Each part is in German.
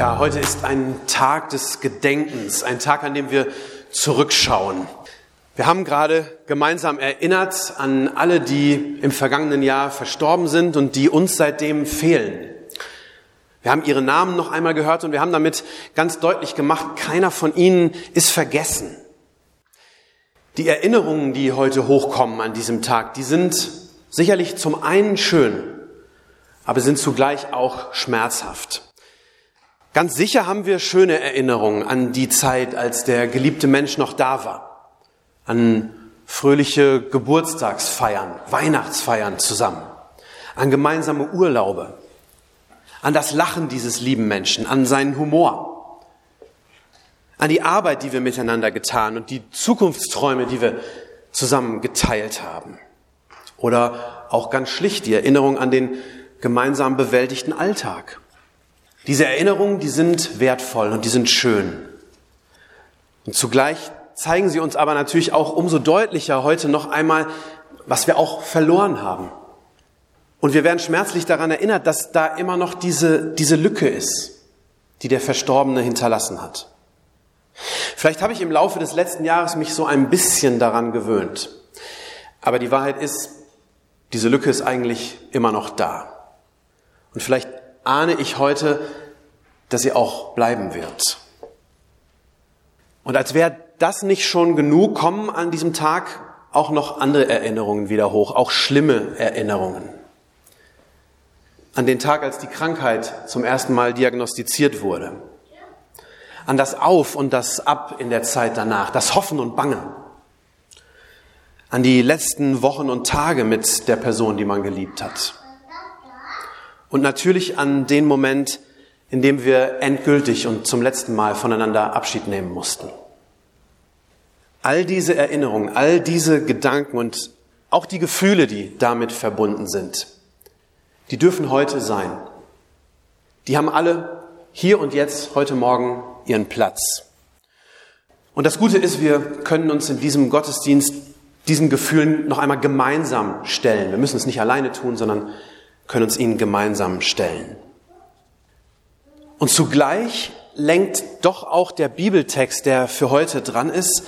Ja, heute ist ein Tag des Gedenkens, ein Tag, an dem wir zurückschauen. Wir haben gerade gemeinsam erinnert an alle, die im vergangenen Jahr verstorben sind und die uns seitdem fehlen. Wir haben ihre Namen noch einmal gehört und wir haben damit ganz deutlich gemacht, keiner von ihnen ist vergessen. Die Erinnerungen, die heute hochkommen an diesem Tag, die sind sicherlich zum einen schön, aber sind zugleich auch schmerzhaft. Ganz sicher haben wir schöne Erinnerungen an die Zeit, als der geliebte Mensch noch da war. An fröhliche Geburtstagsfeiern, Weihnachtsfeiern zusammen. An gemeinsame Urlaube. An das Lachen dieses lieben Menschen, an seinen Humor. An die Arbeit, die wir miteinander getan und die Zukunftsträume, die wir zusammen geteilt haben. Oder auch ganz schlicht die Erinnerung an den gemeinsam bewältigten Alltag diese Erinnerungen, die sind wertvoll und die sind schön. Und zugleich zeigen sie uns aber natürlich auch umso deutlicher heute noch einmal, was wir auch verloren haben. Und wir werden schmerzlich daran erinnert, dass da immer noch diese, diese Lücke ist, die der Verstorbene hinterlassen hat. Vielleicht habe ich im Laufe des letzten Jahres mich so ein bisschen daran gewöhnt. Aber die Wahrheit ist, diese Lücke ist eigentlich immer noch da. Und vielleicht ahne ich heute, dass sie auch bleiben wird. Und als wäre das nicht schon genug, kommen an diesem Tag auch noch andere Erinnerungen wieder hoch, auch schlimme Erinnerungen. An den Tag, als die Krankheit zum ersten Mal diagnostiziert wurde. An das Auf und das Ab in der Zeit danach, das Hoffen und Bangen. An die letzten Wochen und Tage mit der Person, die man geliebt hat. Und natürlich an den Moment, in dem wir endgültig und zum letzten Mal voneinander Abschied nehmen mussten. All diese Erinnerungen, all diese Gedanken und auch die Gefühle, die damit verbunden sind, die dürfen heute sein. Die haben alle hier und jetzt, heute Morgen, ihren Platz. Und das Gute ist, wir können uns in diesem Gottesdienst diesen Gefühlen noch einmal gemeinsam stellen. Wir müssen es nicht alleine tun, sondern können uns ihnen gemeinsam stellen. Und zugleich lenkt doch auch der Bibeltext, der für heute dran ist,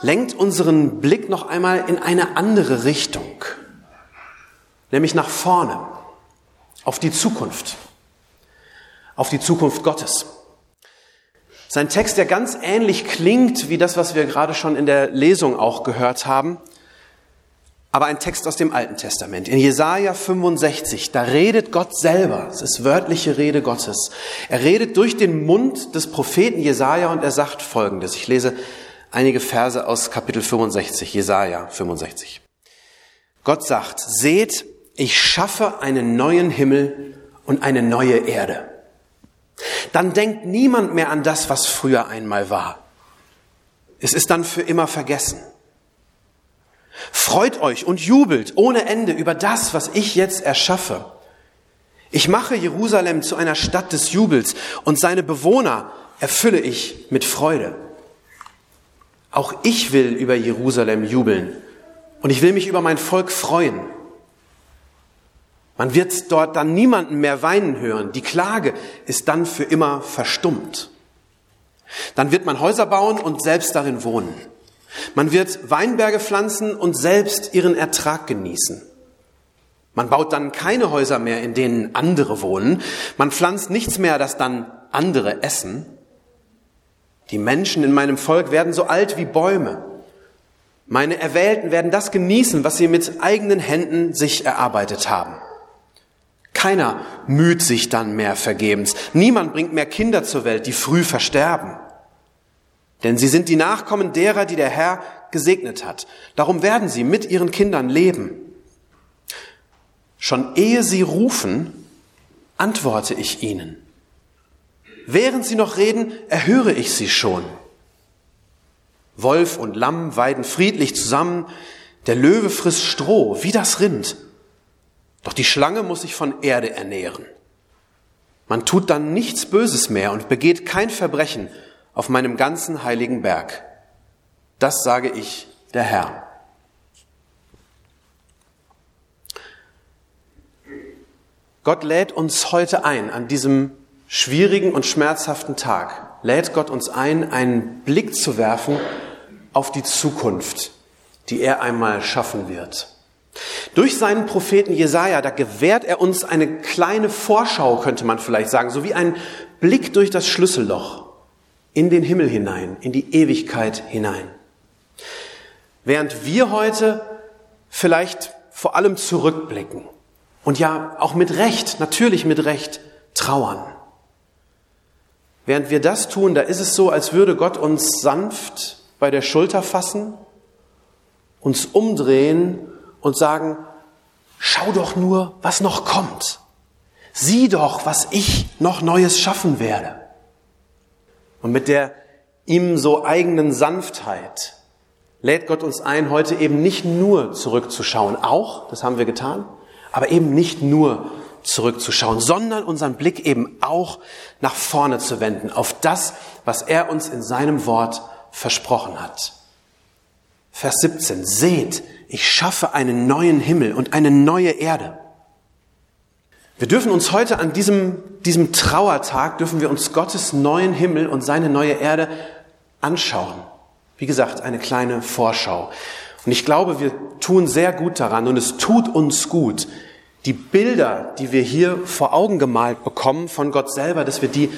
lenkt unseren Blick noch einmal in eine andere Richtung, nämlich nach vorne, auf die Zukunft, auf die Zukunft Gottes. Sein Text, der ganz ähnlich klingt wie das, was wir gerade schon in der Lesung auch gehört haben, aber ein Text aus dem Alten Testament. In Jesaja 65, da redet Gott selber. Es ist wörtliche Rede Gottes. Er redet durch den Mund des Propheten Jesaja und er sagt Folgendes. Ich lese einige Verse aus Kapitel 65, Jesaja 65. Gott sagt, seht, ich schaffe einen neuen Himmel und eine neue Erde. Dann denkt niemand mehr an das, was früher einmal war. Es ist dann für immer vergessen. Freut euch und jubelt ohne Ende über das, was ich jetzt erschaffe. Ich mache Jerusalem zu einer Stadt des Jubels und seine Bewohner erfülle ich mit Freude. Auch ich will über Jerusalem jubeln und ich will mich über mein Volk freuen. Man wird dort dann niemanden mehr weinen hören. Die Klage ist dann für immer verstummt. Dann wird man Häuser bauen und selbst darin wohnen. Man wird Weinberge pflanzen und selbst ihren Ertrag genießen. Man baut dann keine Häuser mehr, in denen andere wohnen. Man pflanzt nichts mehr, das dann andere essen. Die Menschen in meinem Volk werden so alt wie Bäume. Meine Erwählten werden das genießen, was sie mit eigenen Händen sich erarbeitet haben. Keiner müht sich dann mehr vergebens. Niemand bringt mehr Kinder zur Welt, die früh versterben. Denn sie sind die Nachkommen derer, die der Herr gesegnet hat. Darum werden sie mit ihren Kindern leben. Schon ehe sie rufen, antworte ich ihnen. Während sie noch reden, erhöre ich sie schon. Wolf und Lamm weiden friedlich zusammen, der Löwe frisst Stroh wie das Rind. Doch die Schlange muss sich von Erde ernähren. Man tut dann nichts Böses mehr und begeht kein Verbrechen auf meinem ganzen heiligen Berg. Das sage ich, der Herr. Gott lädt uns heute ein, an diesem schwierigen und schmerzhaften Tag, lädt Gott uns ein, einen Blick zu werfen auf die Zukunft, die er einmal schaffen wird. Durch seinen Propheten Jesaja, da gewährt er uns eine kleine Vorschau, könnte man vielleicht sagen, so wie ein Blick durch das Schlüsselloch in den Himmel hinein, in die Ewigkeit hinein. Während wir heute vielleicht vor allem zurückblicken und ja auch mit Recht, natürlich mit Recht trauern. Während wir das tun, da ist es so, als würde Gott uns sanft bei der Schulter fassen, uns umdrehen und sagen, schau doch nur, was noch kommt. Sieh doch, was ich noch Neues schaffen werde. Und mit der ihm so eigenen Sanftheit lädt Gott uns ein, heute eben nicht nur zurückzuschauen, auch, das haben wir getan, aber eben nicht nur zurückzuschauen, sondern unseren Blick eben auch nach vorne zu wenden, auf das, was er uns in seinem Wort versprochen hat. Vers 17. Seht, ich schaffe einen neuen Himmel und eine neue Erde. Wir dürfen uns heute an diesem, diesem Trauertag, dürfen wir uns Gottes neuen Himmel und seine neue Erde anschauen. Wie gesagt, eine kleine Vorschau. Und ich glaube, wir tun sehr gut daran und es tut uns gut, die Bilder, die wir hier vor Augen gemalt bekommen von Gott selber, dass wir die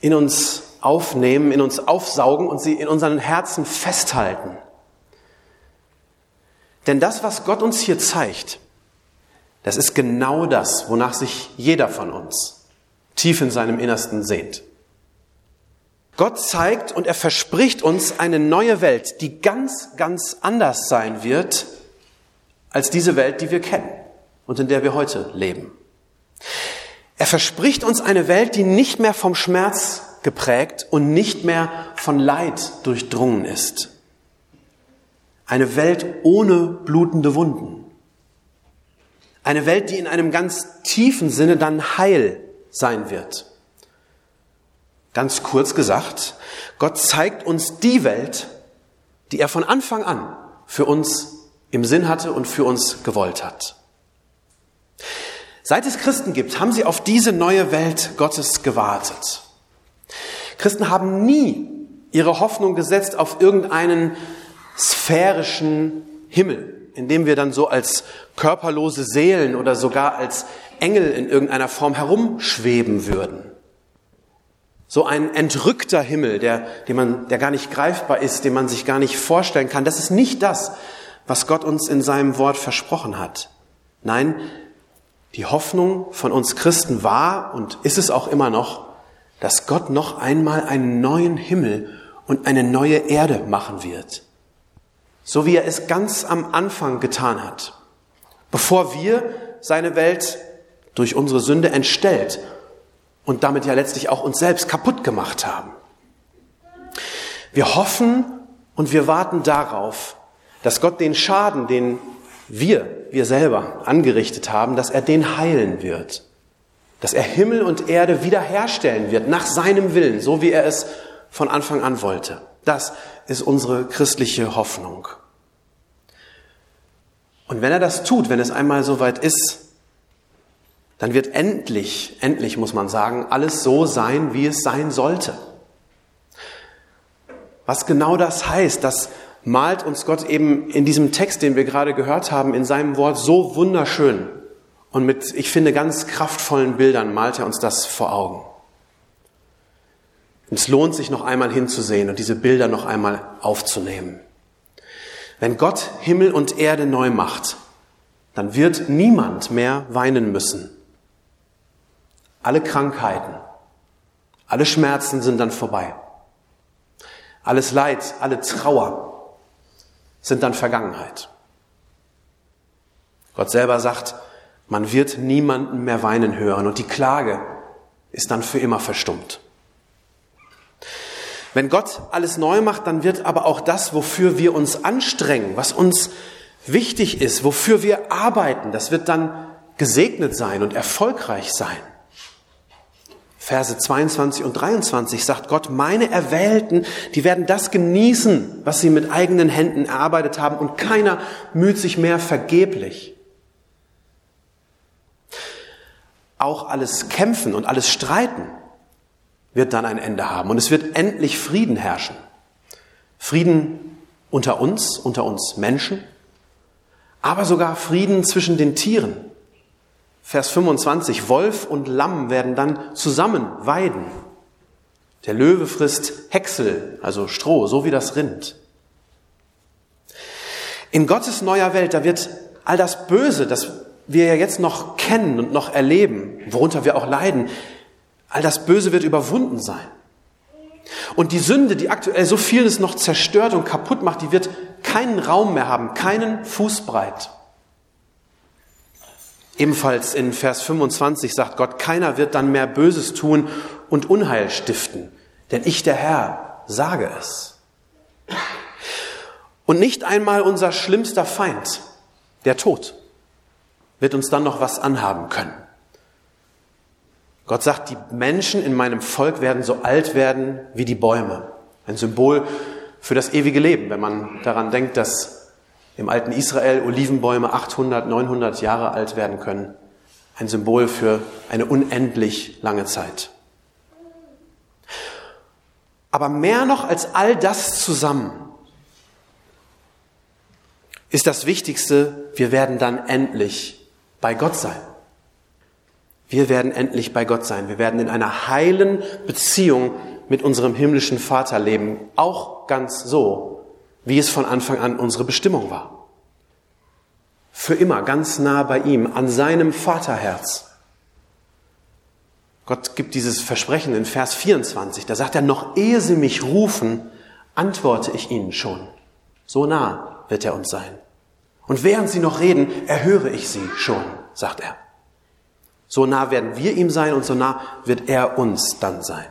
in uns aufnehmen, in uns aufsaugen und sie in unseren Herzen festhalten. Denn das, was Gott uns hier zeigt, das ist genau das, wonach sich jeder von uns tief in seinem Innersten sehnt. Gott zeigt und er verspricht uns eine neue Welt, die ganz, ganz anders sein wird als diese Welt, die wir kennen und in der wir heute leben. Er verspricht uns eine Welt, die nicht mehr vom Schmerz geprägt und nicht mehr von Leid durchdrungen ist. Eine Welt ohne blutende Wunden. Eine Welt, die in einem ganz tiefen Sinne dann heil sein wird. Ganz kurz gesagt, Gott zeigt uns die Welt, die er von Anfang an für uns im Sinn hatte und für uns gewollt hat. Seit es Christen gibt, haben sie auf diese neue Welt Gottes gewartet. Christen haben nie ihre Hoffnung gesetzt auf irgendeinen sphärischen Himmel, in dem wir dann so als körperlose Seelen oder sogar als Engel in irgendeiner Form herumschweben würden. So ein entrückter Himmel, der, den man, der gar nicht greifbar ist, den man sich gar nicht vorstellen kann. Das ist nicht das, was Gott uns in seinem Wort versprochen hat. Nein, die Hoffnung von uns Christen war und ist es auch immer noch, dass Gott noch einmal einen neuen Himmel und eine neue Erde machen wird. So wie er es ganz am Anfang getan hat, bevor wir seine Welt durch unsere Sünde entstellt und damit ja letztlich auch uns selbst kaputt gemacht haben. Wir hoffen und wir warten darauf, dass Gott den Schaden, den wir, wir selber angerichtet haben, dass er den heilen wird. Dass er Himmel und Erde wiederherstellen wird nach seinem Willen, so wie er es von Anfang an wollte. Das ist unsere christliche Hoffnung. Und wenn er das tut, wenn es einmal soweit ist, dann wird endlich, endlich muss man sagen, alles so sein, wie es sein sollte. Was genau das heißt, das malt uns Gott eben in diesem Text, den wir gerade gehört haben, in seinem Wort so wunderschön und mit, ich finde, ganz kraftvollen Bildern malt er uns das vor Augen. Und es lohnt sich noch einmal hinzusehen und diese Bilder noch einmal aufzunehmen. Wenn Gott Himmel und Erde neu macht, dann wird niemand mehr weinen müssen. Alle Krankheiten, alle Schmerzen sind dann vorbei. Alles Leid, alle Trauer, sind dann Vergangenheit. Gott selber sagt, man wird niemanden mehr weinen hören und die Klage ist dann für immer verstummt. Wenn Gott alles neu macht, dann wird aber auch das, wofür wir uns anstrengen, was uns wichtig ist, wofür wir arbeiten, das wird dann gesegnet sein und erfolgreich sein. Verse 22 und 23 sagt Gott, meine Erwählten, die werden das genießen, was sie mit eigenen Händen erarbeitet haben und keiner müht sich mehr vergeblich. Auch alles Kämpfen und alles Streiten wird dann ein Ende haben und es wird endlich Frieden herrschen. Frieden unter uns, unter uns Menschen, aber sogar Frieden zwischen den Tieren. Vers 25, Wolf und Lamm werden dann zusammen weiden. Der Löwe frisst Häcksel, also Stroh, so wie das Rind. In Gottes neuer Welt, da wird all das Böse, das wir ja jetzt noch kennen und noch erleben, worunter wir auch leiden, all das Böse wird überwunden sein. Und die Sünde, die aktuell so vieles noch zerstört und kaputt macht, die wird keinen Raum mehr haben, keinen Fußbreit. Ebenfalls in Vers 25 sagt Gott, keiner wird dann mehr Böses tun und Unheil stiften, denn ich, der Herr, sage es. Und nicht einmal unser schlimmster Feind, der Tod, wird uns dann noch was anhaben können. Gott sagt, die Menschen in meinem Volk werden so alt werden wie die Bäume. Ein Symbol für das ewige Leben, wenn man daran denkt, dass im alten Israel Olivenbäume 800, 900 Jahre alt werden können. Ein Symbol für eine unendlich lange Zeit. Aber mehr noch als all das zusammen ist das Wichtigste, wir werden dann endlich bei Gott sein. Wir werden endlich bei Gott sein. Wir werden in einer heilen Beziehung mit unserem himmlischen Vater leben. Auch ganz so, wie es von Anfang an unsere Bestimmung war. Für immer ganz nah bei ihm, an seinem Vaterherz. Gott gibt dieses Versprechen in Vers 24. Da sagt er, noch ehe sie mich rufen, antworte ich ihnen schon. So nah wird er uns sein. Und während sie noch reden, erhöre ich sie schon, sagt er. So nah werden wir ihm sein und so nah wird er uns dann sein.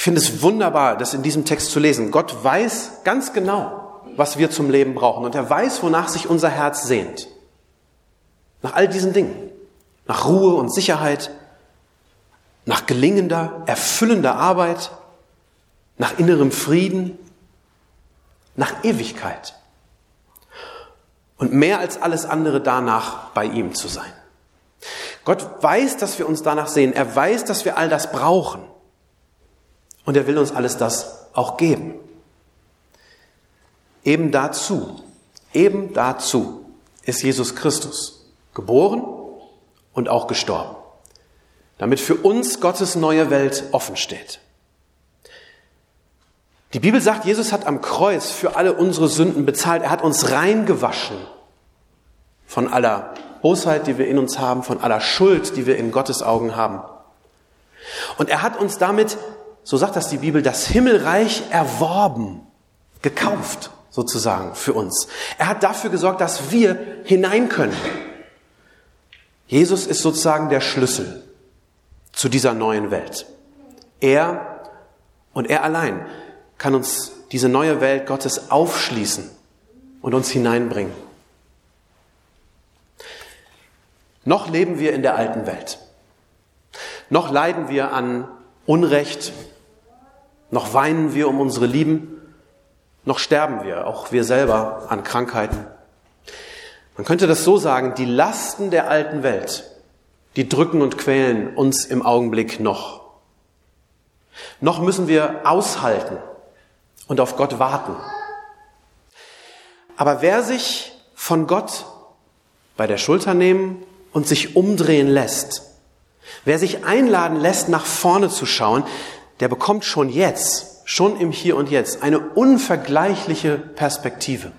Ich finde es wunderbar, das in diesem Text zu lesen. Gott weiß ganz genau, was wir zum Leben brauchen. Und er weiß, wonach sich unser Herz sehnt. Nach all diesen Dingen. Nach Ruhe und Sicherheit. Nach gelingender, erfüllender Arbeit. Nach innerem Frieden. Nach Ewigkeit. Und mehr als alles andere danach bei ihm zu sein. Gott weiß, dass wir uns danach sehen. Er weiß, dass wir all das brauchen. Und er will uns alles das auch geben. Eben dazu, eben dazu ist Jesus Christus geboren und auch gestorben, damit für uns Gottes neue Welt offen steht. Die Bibel sagt, Jesus hat am Kreuz für alle unsere Sünden bezahlt. Er hat uns reingewaschen von aller Bosheit, die wir in uns haben, von aller Schuld, die wir in Gottes Augen haben. Und er hat uns damit so sagt das die Bibel, das Himmelreich erworben, gekauft sozusagen für uns. Er hat dafür gesorgt, dass wir hinein können. Jesus ist sozusagen der Schlüssel zu dieser neuen Welt. Er und er allein kann uns diese neue Welt Gottes aufschließen und uns hineinbringen. Noch leben wir in der alten Welt. Noch leiden wir an Unrecht, noch weinen wir um unsere Lieben, noch sterben wir, auch wir selber, an Krankheiten. Man könnte das so sagen, die Lasten der alten Welt, die drücken und quälen uns im Augenblick noch. Noch müssen wir aushalten und auf Gott warten. Aber wer sich von Gott bei der Schulter nehmen und sich umdrehen lässt, wer sich einladen lässt, nach vorne zu schauen, der bekommt schon jetzt, schon im Hier und Jetzt, eine unvergleichliche Perspektive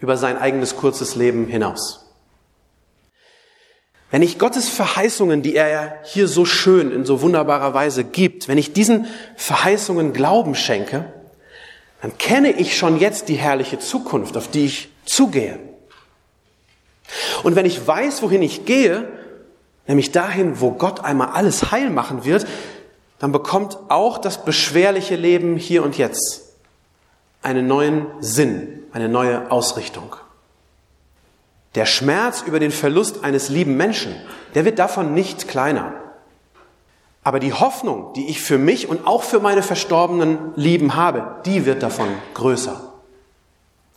über sein eigenes kurzes Leben hinaus. Wenn ich Gottes Verheißungen, die er hier so schön in so wunderbarer Weise gibt, wenn ich diesen Verheißungen Glauben schenke, dann kenne ich schon jetzt die herrliche Zukunft, auf die ich zugehe. Und wenn ich weiß, wohin ich gehe, nämlich dahin, wo Gott einmal alles heil machen wird, dann bekommt auch das beschwerliche Leben hier und jetzt einen neuen Sinn, eine neue Ausrichtung. Der Schmerz über den Verlust eines lieben Menschen, der wird davon nicht kleiner. Aber die Hoffnung, die ich für mich und auch für meine verstorbenen Lieben habe, die wird davon größer.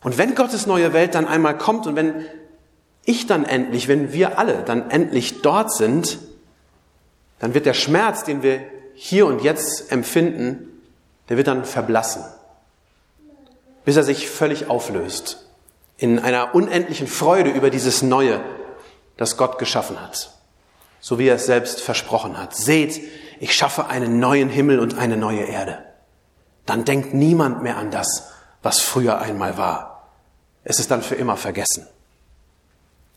Und wenn Gottes neue Welt dann einmal kommt und wenn ich dann endlich, wenn wir alle dann endlich dort sind, dann wird der Schmerz, den wir hier und jetzt empfinden, der wird dann verblassen, bis er sich völlig auflöst in einer unendlichen Freude über dieses Neue, das Gott geschaffen hat so wie er es selbst versprochen hat. Seht, ich schaffe einen neuen Himmel und eine neue Erde. Dann denkt niemand mehr an das, was früher einmal war. Es ist dann für immer vergessen.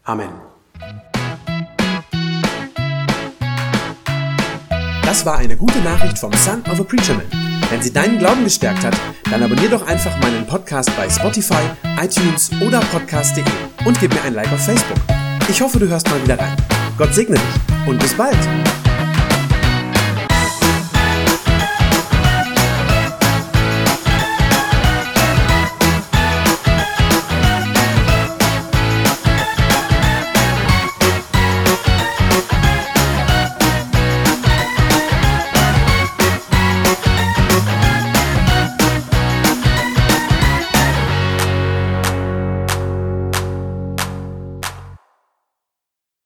Amen. Das war eine gute Nachricht vom Son of a Preacher Man. Wenn sie deinen Glauben gestärkt hat, dann abonnier doch einfach meinen Podcast bei Spotify, iTunes oder podcast.de und gib mir ein Like auf Facebook. Ich hoffe, du hörst mal wieder rein. Gott segne dich und bis bald.